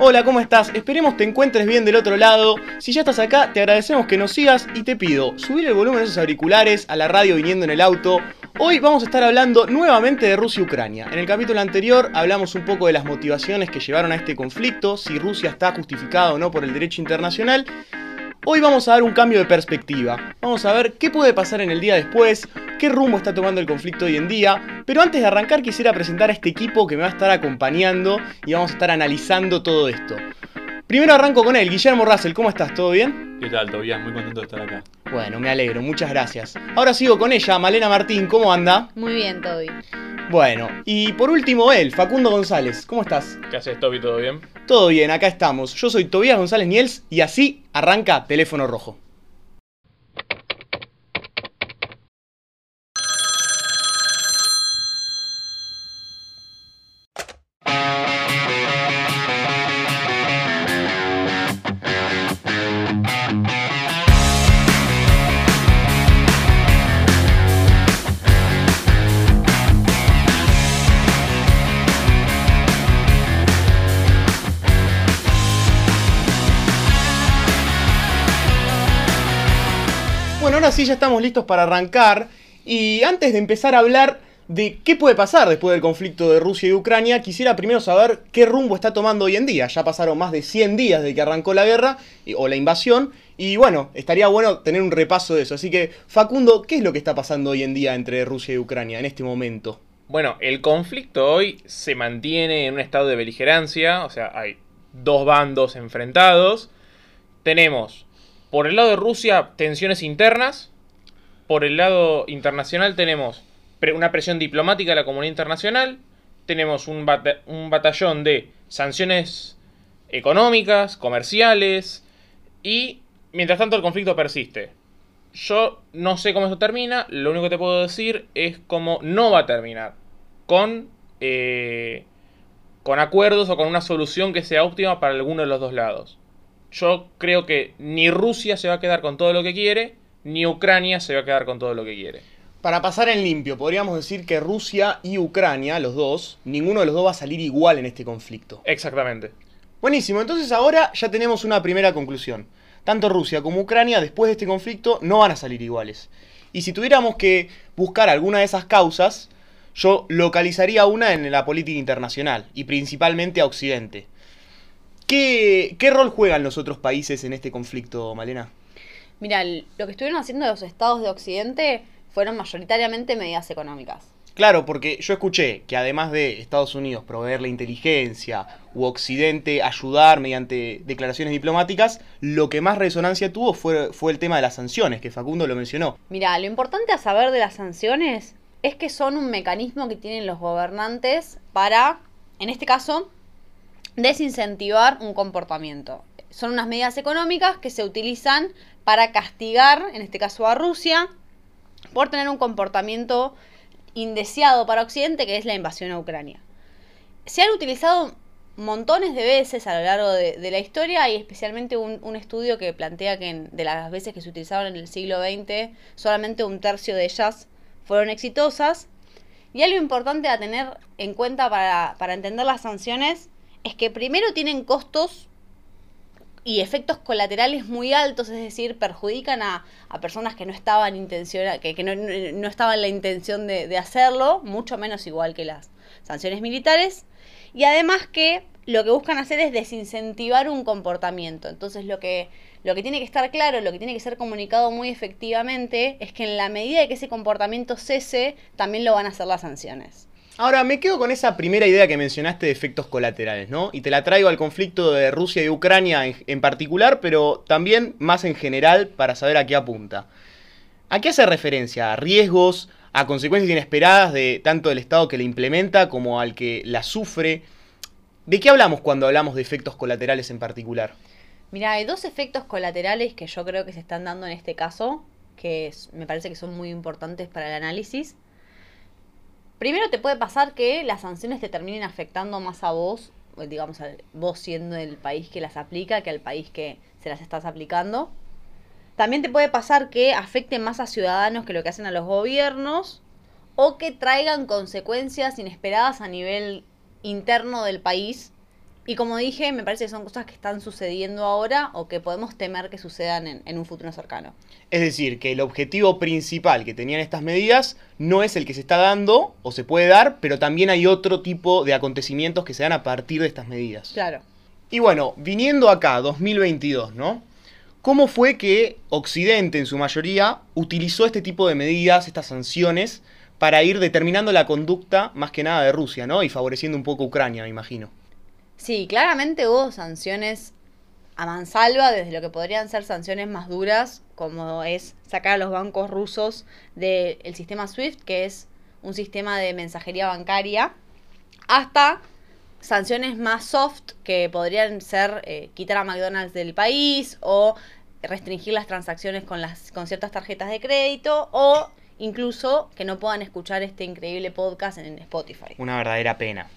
Hola, ¿cómo estás? Esperemos te encuentres bien del otro lado. Si ya estás acá, te agradecemos que nos sigas y te pido subir el volumen de esos auriculares, a la radio viniendo en el auto. Hoy vamos a estar hablando nuevamente de Rusia y Ucrania. En el capítulo anterior hablamos un poco de las motivaciones que llevaron a este conflicto, si Rusia está justificada o no por el derecho internacional. Hoy vamos a dar un cambio de perspectiva. Vamos a ver qué puede pasar en el día después, qué rumbo está tomando el conflicto hoy en día. Pero antes de arrancar quisiera presentar a este equipo que me va a estar acompañando y vamos a estar analizando todo esto. Primero arranco con él, Guillermo Russell, ¿cómo estás? ¿Todo bien? ¿Qué tal, Tobias? Muy contento de estar acá. Bueno, me alegro, muchas gracias. Ahora sigo con ella, Malena Martín, ¿cómo anda? Muy bien, Toby. Bueno, y por último él, Facundo González, ¿cómo estás? ¿Qué haces, Toby? ¿Todo bien? Todo bien, acá estamos. Yo soy Tobías González Niels y así arranca Teléfono Rojo. Estamos listos para arrancar. Y antes de empezar a hablar de qué puede pasar después del conflicto de Rusia y Ucrania, quisiera primero saber qué rumbo está tomando hoy en día. Ya pasaron más de 100 días desde que arrancó la guerra o la invasión. Y bueno, estaría bueno tener un repaso de eso. Así que, Facundo, ¿qué es lo que está pasando hoy en día entre Rusia y Ucrania en este momento? Bueno, el conflicto hoy se mantiene en un estado de beligerancia, o sea, hay dos bandos enfrentados. Tenemos, por el lado de Rusia, tensiones internas. Por el lado internacional tenemos una presión diplomática de la comunidad internacional. Tenemos un, bata- un batallón de sanciones económicas, comerciales. Y mientras tanto el conflicto persiste. Yo no sé cómo esto termina, lo único que te puedo decir es cómo no va a terminar. Con, eh, con acuerdos o con una solución que sea óptima para alguno de los dos lados. Yo creo que ni Rusia se va a quedar con todo lo que quiere, ni Ucrania se va a quedar con todo lo que quiere. Para pasar en limpio, podríamos decir que Rusia y Ucrania, los dos, ninguno de los dos va a salir igual en este conflicto. Exactamente. Buenísimo, entonces ahora ya tenemos una primera conclusión. Tanto Rusia como Ucrania después de este conflicto no van a salir iguales. Y si tuviéramos que buscar alguna de esas causas, yo localizaría una en la política internacional y principalmente a Occidente. ¿Qué, qué rol juegan los otros países en este conflicto, Malena? Mira, lo que estuvieron haciendo los estados de Occidente fueron mayoritariamente medidas económicas. Claro, porque yo escuché que además de Estados Unidos proveer la inteligencia u Occidente ayudar mediante declaraciones diplomáticas, lo que más resonancia tuvo fue, fue el tema de las sanciones, que Facundo lo mencionó. Mira, lo importante a saber de las sanciones es que son un mecanismo que tienen los gobernantes para, en este caso, desincentivar un comportamiento. Son unas medidas económicas que se utilizan para castigar, en este caso a Rusia, por tener un comportamiento indeseado para Occidente, que es la invasión a Ucrania. Se han utilizado montones de veces a lo largo de, la historia y especialmente un, estudio que plantea que de las veces que se utilizaron en el siglo XX, solamente un tercio de ellas fueron exitosas. Y algo importante a tener en cuenta para entender las sanciones es que primero tienen costos y efectos colaterales muy altos, es decir, perjudican a, a personas que no estaban intenciona, que, que no, no, estaban la intención de, de hacerlo, mucho menos igual que las sanciones militares. Y además que lo que buscan hacer es desincentivar un comportamiento. Entonces lo que, lo que tiene que estar claro, lo que tiene que ser comunicado muy efectivamente, es que en la medida de que ese comportamiento cese, también lo van a hacer las sanciones. Ahora, me quedo con esa primera idea que mencionaste de efectos colaterales, ¿no? Y te la traigo al conflicto de Rusia y Ucrania en, particular, pero también más en general para saber a qué apunta. ¿A qué hace referencia? ¿A riesgos? ¿A consecuencias inesperadas de tanto del Estado que la implementa como al que la sufre? ¿De qué hablamos cuando hablamos de efectos colaterales en particular? Mira, hay dos efectos colaterales que yo creo que se están dando en este caso, que me parece que son muy importantes para el análisis. Primero te puede pasar que las sanciones te terminen afectando más a vos, o digamos, a vos siendo el país que las aplica que al país que se las estás aplicando. También te puede pasar que afecten más a ciudadanos que lo que hacen a los gobiernos o que traigan consecuencias inesperadas a nivel interno del país Y como dije, me parece que son cosas que están sucediendo ahora o que podemos temer que sucedan en, en un futuro cercano. Es decir, que el objetivo principal que tenían estas medidas no es el que se está dando o se puede dar, pero también hay otro tipo de acontecimientos que se dan a partir de estas medidas. Claro. Y bueno, viniendo acá, 2022, ¿no? ¿Cómo fue que Occidente, en su mayoría, utilizó este tipo de medidas, estas sanciones, para ir determinando la conducta más que nada de Rusia, ¿no? Y favoreciendo un poco a Ucrania, me imagino. Sí, claramente hubo sanciones a mansalva, desde lo que podrían ser sanciones más duras, como es sacar a los bancos rusos del sistema SWIFT, que es un sistema de mensajería bancaria, hasta sanciones más soft, que podrían ser eh, quitar a McDonald's del país o restringir las transacciones con, las, con ciertas tarjetas de crédito o incluso que no puedan escuchar este increíble podcast en Spotify. Una verdadera pena.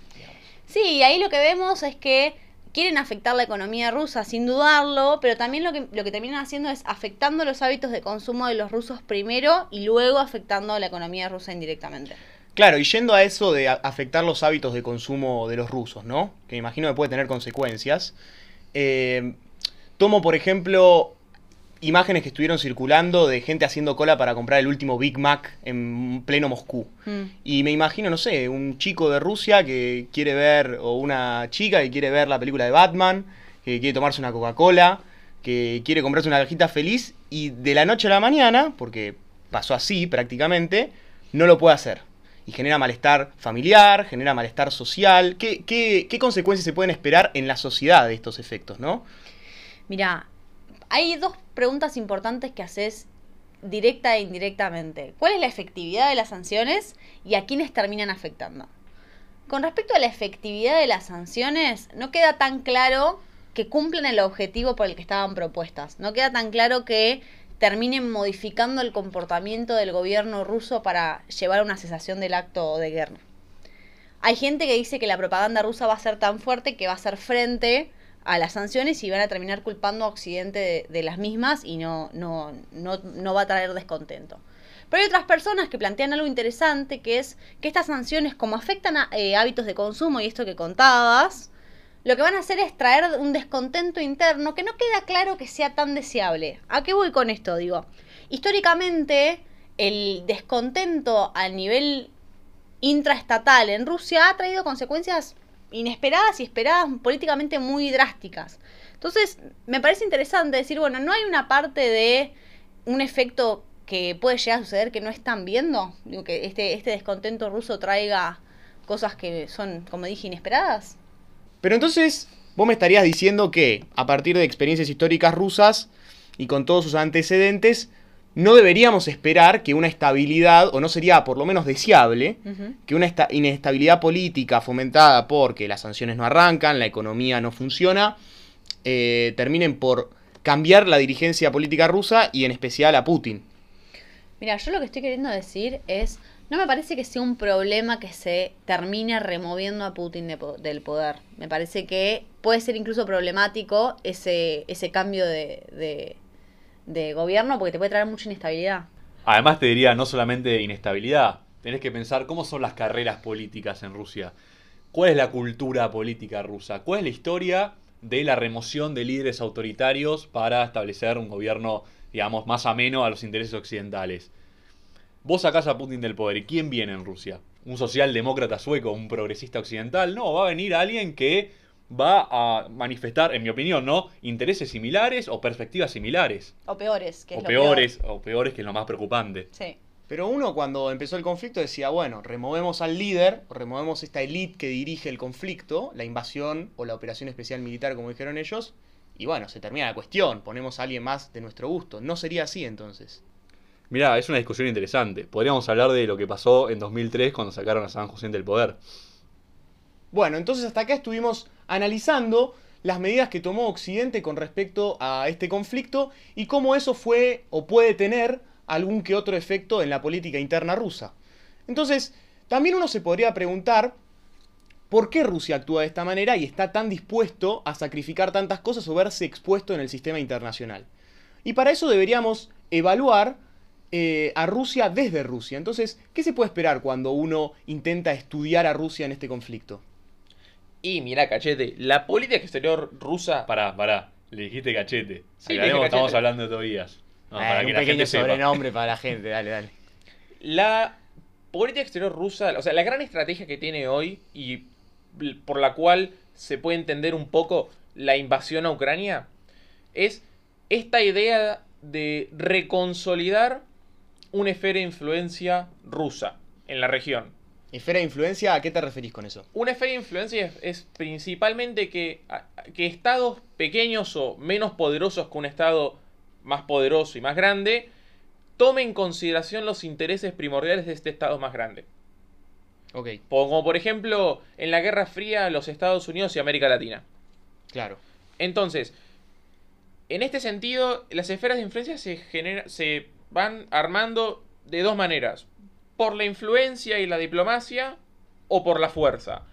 Sí, ahí lo que vemos es que quieren afectar la economía rusa, sin dudarlo, pero también lo que, lo que terminan haciendo es afectando los hábitos de consumo de los rusos primero y luego afectando la economía rusa indirectamente. Claro, y yendo a eso de afectar los hábitos de consumo de los rusos, ¿no? Que imagino que puede tener consecuencias. Eh, tomo, por ejemplo, imágenes que estuvieron circulando de gente haciendo cola para comprar el último Big Mac en pleno Moscú. Mm. Y me imagino, no sé, un chico de Rusia que quiere ver, o una chica que quiere ver la película de Batman, que quiere tomarse una Coca-Cola, que quiere comprarse una cajita feliz y de la noche a la mañana, porque pasó así prácticamente, no lo puede hacer. Y genera malestar familiar, genera malestar social. ¿Qué, qué, qué consecuencias se pueden esperar en la sociedad de estos efectos, no? Mira, hay dos preguntas importantes que haces directa e indirectamente. ¿Cuál es la efectividad de las sanciones y a quiénes terminan afectando? Con respecto a la efectividad de las sanciones, no queda tan claro que cumplen el objetivo por el que estaban propuestas. No queda tan claro que terminen modificando el comportamiento del gobierno ruso para llevar a una cesación del acto de guerra. Hay gente que dice que la propaganda rusa va a ser tan fuerte que va a ser frente a las sanciones y van a terminar culpando a Occidente de, las mismas y no, no, no, no va a traer descontento. Pero hay otras personas que plantean algo interesante, que es que estas sanciones, como afectan a eh, hábitos de consumo y esto que contabas, lo que van a hacer es traer un descontento interno que no queda claro que sea tan deseable. ¿A qué voy con esto? Digo, históricamente el descontento a nivel intraestatal en Rusia ha traído consecuencias inesperadas y esperadas políticamente muy drásticas. Entonces, me parece interesante decir, bueno, no hay una parte de un efecto que puede llegar a suceder que no están viendo, Digo, que este, este descontento ruso traiga cosas que son, como dije, inesperadas. Pero entonces, vos me estarías diciendo que, a partir de experiencias históricas rusas y con todos sus antecedentes, no deberíamos esperar que una estabilidad, o no sería por lo menos deseable, que una esta- inestabilidad política fomentada porque las sanciones no arrancan, la economía no funciona, eh, terminen por cambiar la dirigencia política rusa y en especial a Putin. Mira, yo lo que estoy queriendo decir es, no me parece que sea un problema que se termine removiendo a Putin de del poder. Me parece que puede ser incluso problemático ese, ese cambio de, de, de gobierno porque te puede traer mucha inestabilidad. Además te diría no solamente inestabilidad, tenés que pensar cómo son las carreras políticas en Rusia. ¿Cuál es la cultura política rusa? ¿Cuál es la historia de la remoción de líderes autoritarios para establecer un gobierno, digamos, más ameno a los intereses occidentales? Vos sacás a Putin del poder, ¿y quién viene en Rusia? ¿Un socialdemócrata sueco, un progresista occidental? No, va a venir alguien que va a manifestar, en mi opinión, ¿no? Intereses similares o perspectivas similares. O peores, que es o lo peores, o peores que es lo más preocupante. Sí. Pero uno cuando empezó el conflicto decía, bueno, removemos al líder, removemos esta élite que dirige el conflicto, la invasión o la operación especial militar, como dijeron ellos, y bueno, se termina la cuestión, ponemos a alguien más de nuestro gusto. No sería así entonces. Mirá, es una discusión interesante. Podríamos hablar de lo que pasó en 2003 cuando sacaron a San José del poder. Bueno, entonces hasta acá estuvimos analizando las medidas que tomó Occidente con respecto a este conflicto y cómo eso fue o puede tener algún que otro efecto en la política interna rusa. Entonces, también uno se podría preguntar por qué Rusia actúa de esta manera y está tan dispuesto a sacrificar tantas cosas o verse expuesto en el sistema internacional. Y para eso deberíamos evaluar eh, a Rusia desde Rusia. Entonces, ¿qué se puede esperar cuando uno intenta estudiar a Rusia en este conflicto? Y mira, cachete, la política exterior rusa. Pará, pará. Le dijiste cachete. Sí, le dije estamos hablando de Tobías. No, Eh, para un que la pequeño gente sepa. sobrenombre para la gente, dale, dale. La política exterior rusa, o sea, la gran estrategia que tiene hoy y por la cual se puede entender un poco la invasión a Ucrania es esta idea de reconsolidar una esfera de influencia rusa en la región. Esfera de influencia, ¿a qué te referís con eso? Una esfera de influencia es, es principalmente que, que estados pequeños o menos poderosos que un estado más poderoso y más grande tomen en consideración los intereses primordiales de este estado más grande. Ok, Como por ejemplo en la Guerra Fría los Estados Unidos y América Latina. claro. Entonces, en este sentido, las esferas de influencia se, genera- se van armando de dos maneras. Por la influencia y la diplomacia o por la fuerza.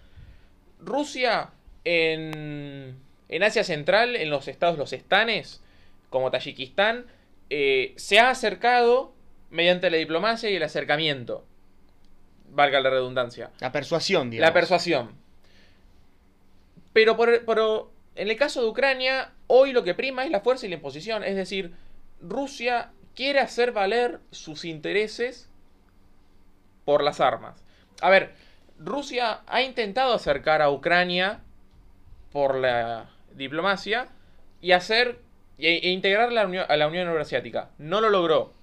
Rusia en, en Asia Central, en los estados, los estanes, como Tayikistán, eh, se ha acercado mediante la diplomacia y el acercamiento. Valga la redundancia. La persuasión, digamos. La persuasión. Pero, por, pero en el caso de Ucrania, hoy lo que prima es la fuerza y la imposición. Es decir, Rusia quiere hacer valer sus intereses por las armas. A ver, Rusia ha intentado acercar a Ucrania por la diplomacia y hacer e, integrar la Unión- a la Unión Euroasiática. No lo logró.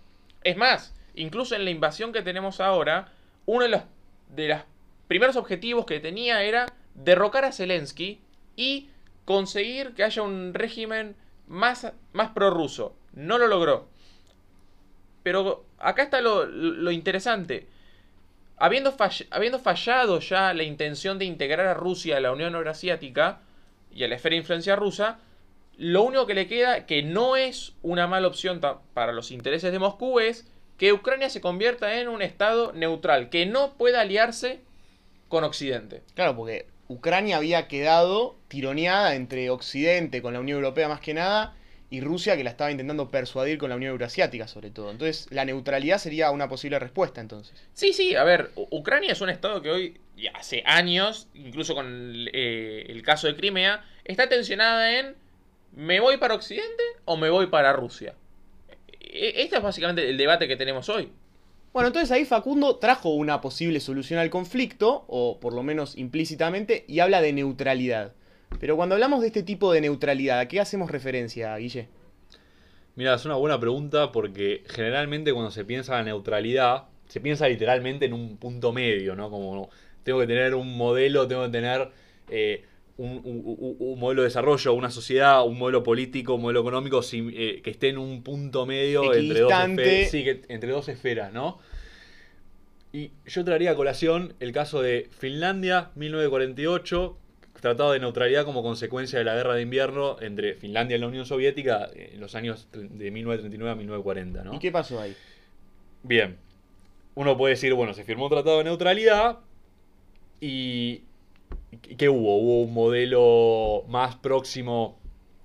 Es más, incluso en la invasión que tenemos ahora, uno de los, de los primeros objetivos que tenía era derrocar a Zelensky y conseguir que haya un régimen más, más prorruso. No lo logró. Pero acá está lo, lo interesante. Habiendo, habiendo fallado ya la intención de integrar a Rusia a la Unión Eurasiática y a la esfera de influencia rusa, lo único que le queda, que no es una mala opción para los intereses de Moscú, es que Ucrania se convierta en un estado neutral, que no pueda aliarse con Occidente. Claro, porque Ucrania había quedado tironeada entre Occidente, con la Unión Europea más que nada, y Rusia que la estaba intentando persuadir con la Unión Eurasiática sobre todo. Entonces, la neutralidad sería una posible respuesta entonces. Sí, sí, a ver, U- Ucrania es un estado que hoy, hace años, incluso con el, eh, el caso de Crimea, está tensionada en ¿me voy para Occidente o me voy para Rusia? E- Este es básicamente el debate que tenemos hoy. Bueno, entonces ahí Facundo trajo una posible solución al conflicto, o por lo menos implícitamente, y habla de neutralidad. Pero cuando hablamos de este tipo de neutralidad, ¿a qué hacemos referencia, Guille? Mira, es una buena pregunta porque generalmente cuando se piensa en la neutralidad, se piensa literalmente en un punto medio, ¿no? Como tengo que tener un modelo, tengo que tener eh, un, un- un- un modelo de desarrollo, una sociedad, un modelo político, un modelo económico eh, que esté en un punto medio entre dos, Equidistante. esfe- sí, que- entre dos esferas, ¿no? Y yo traería a colación el caso de Finlandia, 1948, tratado de neutralidad como consecuencia de la guerra de invierno entre Finlandia y la Unión Soviética en los años de 1939 a 1940, ¿no? ¿Y qué pasó ahí? Bien, uno puede decir, bueno, se firmó un tratado de neutralidad ¿y ¿qué hubo? Hubo un modelo más próximo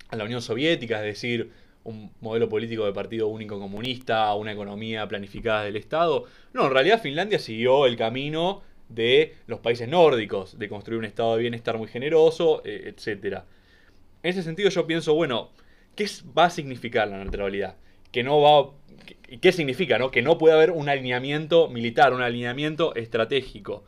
a la Unión Soviética, es decir, un modelo político de partido único comunista, una economía planificada del Estado. No, en realidad Finlandia siguió el camino de los países nórdicos, de construir un estado de bienestar muy generoso, eh, etc. En ese sentido yo pienso, bueno, ¿qué va a significar la neutralidad? Que no va... ¿Qué, qué significa? No? Que no puede haber un alineamiento militar, un alineamiento estratégico.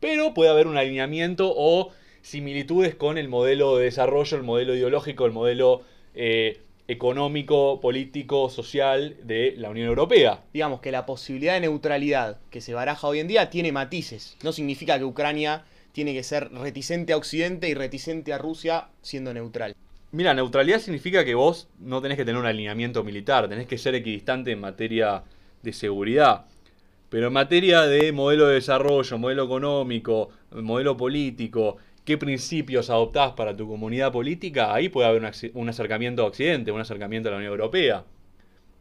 Pero puede haber un alineamiento o similitudes con el modelo de desarrollo, el modelo ideológico, el modelo eh, económico, político, social de la Unión Europea. Digamos que la posibilidad de neutralidad que se baraja hoy en día tiene matices. No significa que Ucrania tiene que ser reticente a Occidente y reticente a Rusia siendo neutral. Mira, neutralidad significa que vos no tenés que tener un alineamiento militar, tenés que ser equidistante en materia de seguridad. Pero en materia de modelo de desarrollo, modelo económico, modelo político, qué principios adoptás para tu comunidad política, ahí puede haber un, acercamiento a Occidente, un acercamiento a la Unión Europea.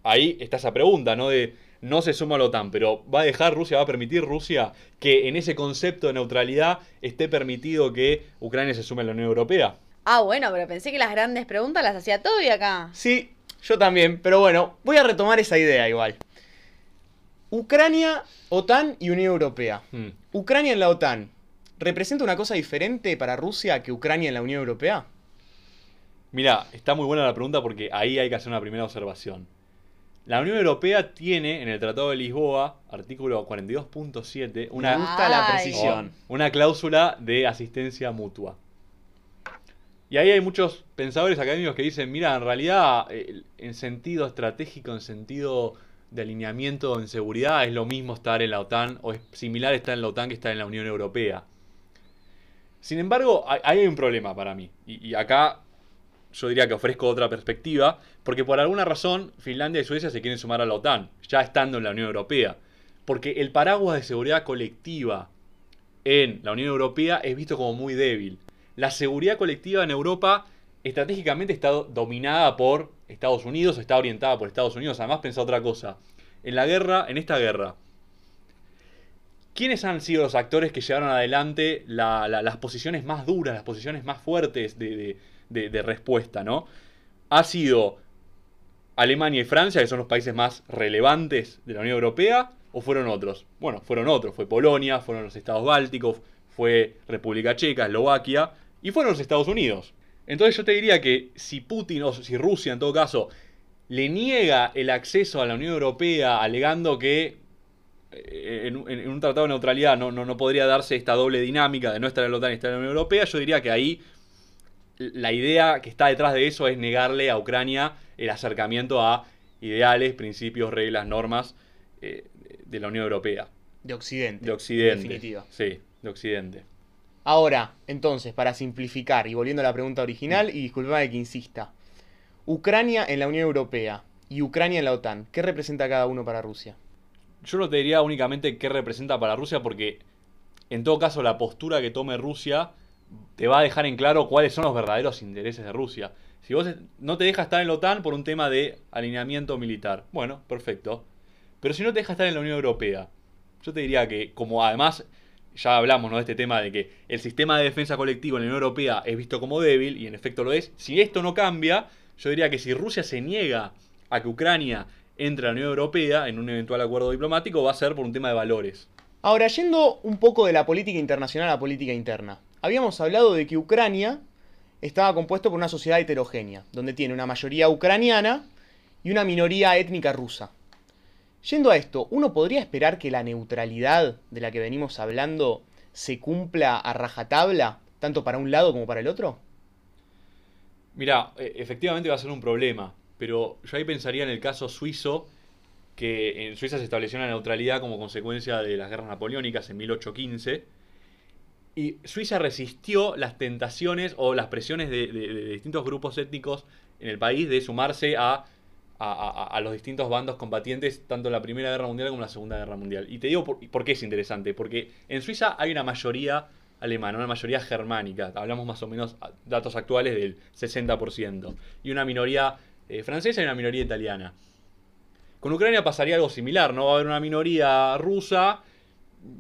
Ahí está esa pregunta, ¿no? De no se suma a la OTAN, pero ¿va a dejar Rusia, va a permitir Rusia que en ese concepto de neutralidad esté permitido que Ucrania se sume a la Unión Europea? Ah, bueno, pero pensé que las grandes preguntas las hacía Toby acá. Sí, yo también, pero bueno, voy a retomar esa idea igual. Ucrania, OTAN y Unión Europea. Hmm. Ucrania en la OTAN. ¿Representa una cosa diferente para Rusia que Ucrania en la Unión Europea? Mira, está muy buena la pregunta porque ahí hay que hacer una primera observación. La Unión Europea tiene en el Tratado de Lisboa, artículo 42.7, una, Me gusta la precisión. una cláusula de asistencia mutua. Y ahí hay muchos pensadores académicos que dicen, mira, en realidad, eh, en sentido estratégico, en sentido de alineamiento en seguridad, es lo mismo estar en la OTAN, o es similar estar en la OTAN que estar en la Unión Europea. Sin embargo, hay- un problema para mí. Y, acá yo diría que ofrezco otra perspectiva, porque por alguna razón Finlandia y Suecia se quieren sumar a la OTAN, ya estando en la Unión Europea. Porque el paraguas de seguridad colectiva en la Unión Europea es visto como muy débil. La seguridad colectiva en Europa estratégicamente está do- dominada por Estados Unidos, está orientada por Estados Unidos. Además, pensa otra cosa. En la guerra, en esta guerra, ¿quiénes han sido los actores que llevaron adelante la- la- las posiciones más duras, las posiciones más fuertes de, de- respuesta, ¿no? Ha sido Alemania y Francia, que son los países más relevantes de la Unión Europea, o fueron otros? Bueno, fueron otros. Fue Polonia, fueron los estados bálticos, fue República Checa, Eslovaquia, y fueron los Estados Unidos. Entonces yo te diría que si Putin o si Rusia en todo caso le niega el acceso a la Unión Europea alegando que en, un- en un tratado de neutralidad no, no, no podría darse esta doble dinámica de no estar en la OTAN y estar en la Unión Europea, yo diría que ahí la idea que está detrás de eso es negarle a Ucrania el acercamiento a ideales, principios, reglas, normas eh, de la Unión Europea, De Occidente. de Occidente. En definitiva. Sí, de Occidente. Ahora, entonces, para simplificar y volviendo a la pregunta original, y disculpame que insista, Ucrania en la Unión Europea y Ucrania en la OTAN, ¿qué representa cada uno para Rusia? Yo no te diría únicamente qué representa para Rusia porque en todo caso la postura que tome Rusia te va a dejar en claro cuáles son los verdaderos intereses de Rusia. Si vos no te dejas estar en la OTAN por un tema de alineamiento militar, bueno, perfecto. Pero si no te dejas estar en la Unión Europea, yo te diría que como además ya hablamos ¿no? de este tema de que el sistema de defensa colectivo en la Unión Europea es visto como débil, y en efecto lo es, si esto no cambia, yo diría que si Rusia se niega a que Ucrania entre la Unión Europea en un eventual acuerdo diplomático, va a ser por un tema de valores. Ahora, yendo un poco de la política internacional a la política interna, habíamos hablado de que Ucrania estaba compuesto por una sociedad heterogénea, donde tiene una mayoría ucraniana y una minoría étnica rusa. Yendo a esto, ¿uno podría esperar que la neutralidad de la que venimos hablando se cumpla a rajatabla, tanto para un lado como para el otro? Mira, e- efectivamente va a ser un problema, pero yo ahí pensaría en el caso suizo, que en Suiza se estableció una neutralidad como consecuencia de las guerras napoleónicas en 1815, y Suiza resistió las tentaciones o las presiones de, distintos grupos étnicos en el país de sumarse a, a- los distintos bandos combatientes, tanto en la Primera Guerra Mundial como en la Segunda Guerra Mundial. Y te digo por, por qué es interesante, porque en Suiza hay una mayoría alemana, una mayoría germánica, hablamos más o menos datos actuales del 60%, y una minoría eh, francesa y una minoría italiana. Con Ucrania pasaría algo similar, ¿no? Va a haber una minoría rusa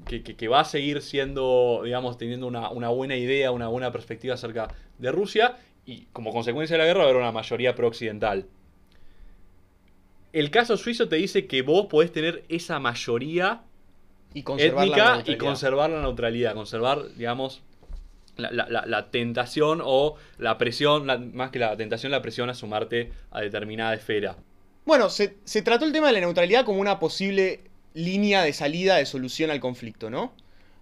que, que- que va a seguir siendo, digamos, teniendo una, una buena idea, una buena perspectiva acerca de Rusia, y como consecuencia de la guerra va a haber una mayoría pro-occidental. El caso suizo te dice que vos podés tener esa mayoría Y étnica y conservar la neutralidad, conservar, digamos, la, tentación o la presión, más que la tentación, la presión a sumarte a determinada esfera. Bueno, se, se trató el tema de la neutralidad como una posible línea de salida de solución al conflicto, ¿no?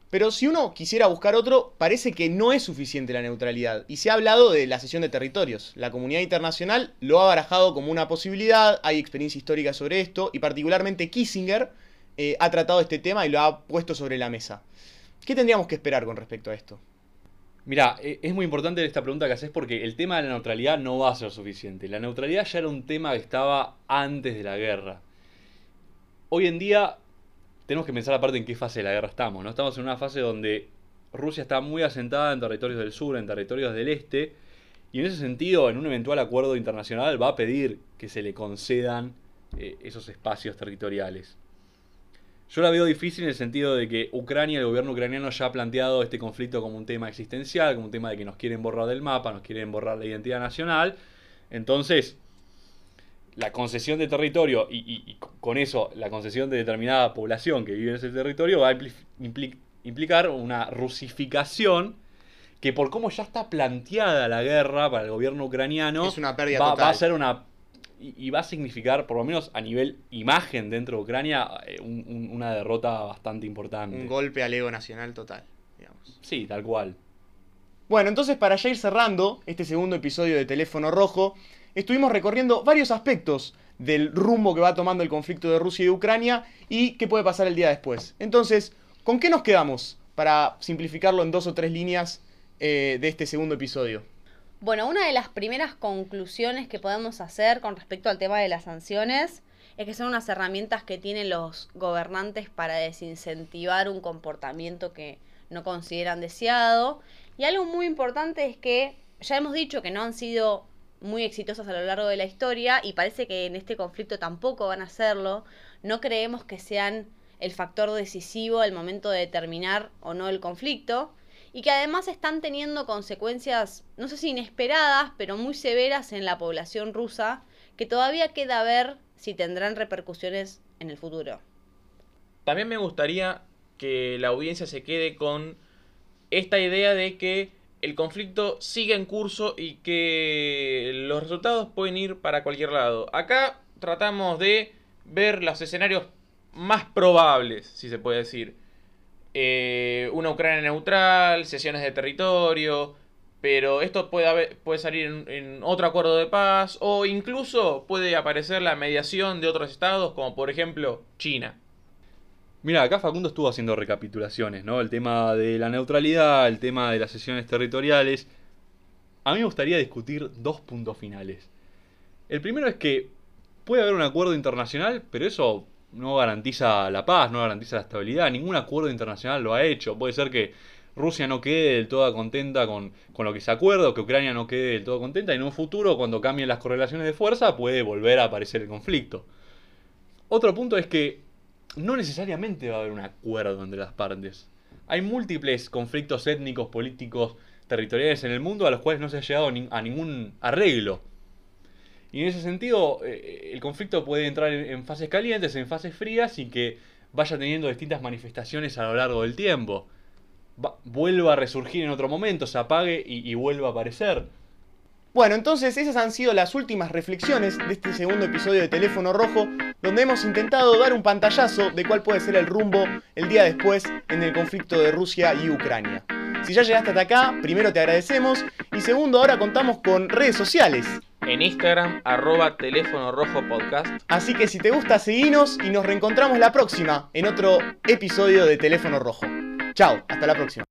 Pero si uno quisiera buscar otro, parece que no es suficiente la neutralidad. Y se ha hablado de la cesión de territorios. La comunidad internacional lo ha barajado como una posibilidad, hay experiencia histórica sobre esto, y particularmente Kissinger eh, ha tratado este tema y lo ha puesto sobre la mesa. ¿Qué tendríamos que esperar con respecto a esto? Mira, e- es muy importante esta pregunta que haces porque el tema de la neutralidad no va a ser suficiente. La neutralidad ya era un tema que estaba antes de la guerra. Hoy en día tenemos que pensar aparte en qué fase de la guerra estamos, ¿no? Estamos en una fase donde Rusia está muy asentada en territorios del sur, en territorios del este, y en ese sentido, en un eventual acuerdo internacional va a pedir que se le concedan eh, esos espacios territoriales. Yo la veo difícil en el sentido de que Ucrania, el gobierno ucraniano ya ha planteado este conflicto como un tema existencial, como un tema de que nos quieren borrar del mapa, nos quieren borrar la identidad nacional. Entonces, la concesión de territorio y, y- y con eso la concesión de determinada población que vive en ese territorio va a impli- impli- implicar una rusificación que por cómo ya está planteada la guerra para el gobierno ucraniano, Es una pérdida va, total. va a ser una... Y y va a significar, por lo menos a nivel imagen dentro de Ucrania, eh, un- un- una derrota bastante importante. Un golpe al ego nacional total, digamos. Sí, tal cual. Bueno, entonces para ya ir cerrando este segundo episodio de Teléfono Rojo, estuvimos recorriendo varios aspectos del rumbo que va tomando el conflicto de Rusia y de Ucrania y qué puede pasar el día después. Entonces, ¿con qué nos quedamos para simplificarlo en dos o tres líneas eh, de este segundo episodio? Bueno, una de las primeras conclusiones que podemos hacer con respecto al tema de las sanciones es que son unas herramientas que tienen los gobernantes para desincentivar un comportamiento que no consideran deseado. Y algo muy importante es que ya hemos dicho que no han sido muy exitosas a lo largo de la historia y parece que en este conflicto tampoco van a hacerlo. No creemos que sean el factor decisivo al momento de determinar o no el conflicto y que además están teniendo consecuencias, no sé si inesperadas, pero muy severas en la población rusa, que todavía queda ver si tendrán repercusiones en el futuro. También me gustaría que la audiencia se quede con esta idea de que el conflicto sigue en curso y que los resultados pueden ir para cualquier lado. Acá tratamos de ver los escenarios más probables, si se puede decir. Eh, una Ucrania neutral, sesiones de territorio, pero esto puede, puede salir en otro acuerdo de paz o incluso puede aparecer la mediación de otros estados, como por ejemplo China. Mira, acá Facundo estuvo haciendo recapitulaciones, ¿no? El tema de la neutralidad, el tema de las sesiones territoriales. A mí me gustaría discutir dos puntos finales. El primero es que puede haber un acuerdo internacional, pero eso no garantiza la paz, no garantiza la estabilidad. Ningún acuerdo internacional lo ha hecho. Puede ser que Rusia no quede del todo contenta con, con lo que se acuerda, que Ucrania no quede del todo contenta, y en un futuro, cuando cambien las correlaciones de fuerza, puede volver a aparecer el conflicto. Otro punto es que no necesariamente va a haber un acuerdo entre las partes. Hay múltiples conflictos étnicos, políticos, territoriales en el mundo a los cuales no se ha llegado a ningún arreglo. Y en ese sentido, eh, el conflicto puede entrar en, fases calientes, en fases frías y que vaya teniendo distintas manifestaciones a lo largo del tiempo. Va- vuelva a resurgir en otro momento, se apague y, y vuelva a aparecer. Bueno, entonces esas han sido las últimas reflexiones de este segundo episodio de Teléfono Rojo, donde hemos intentado dar un pantallazo de cuál puede ser el rumbo el día después en el conflicto de Rusia y Ucrania. Si ya llegaste hasta acá, primero te agradecemos y segundo ahora contamos con redes sociales. En Instagram, arroba teléfono rojo podcast. Así que si te gusta, seguinos y nos reencontramos la próxima en otro episodio de Teléfono Rojo. Chao, hasta la próxima.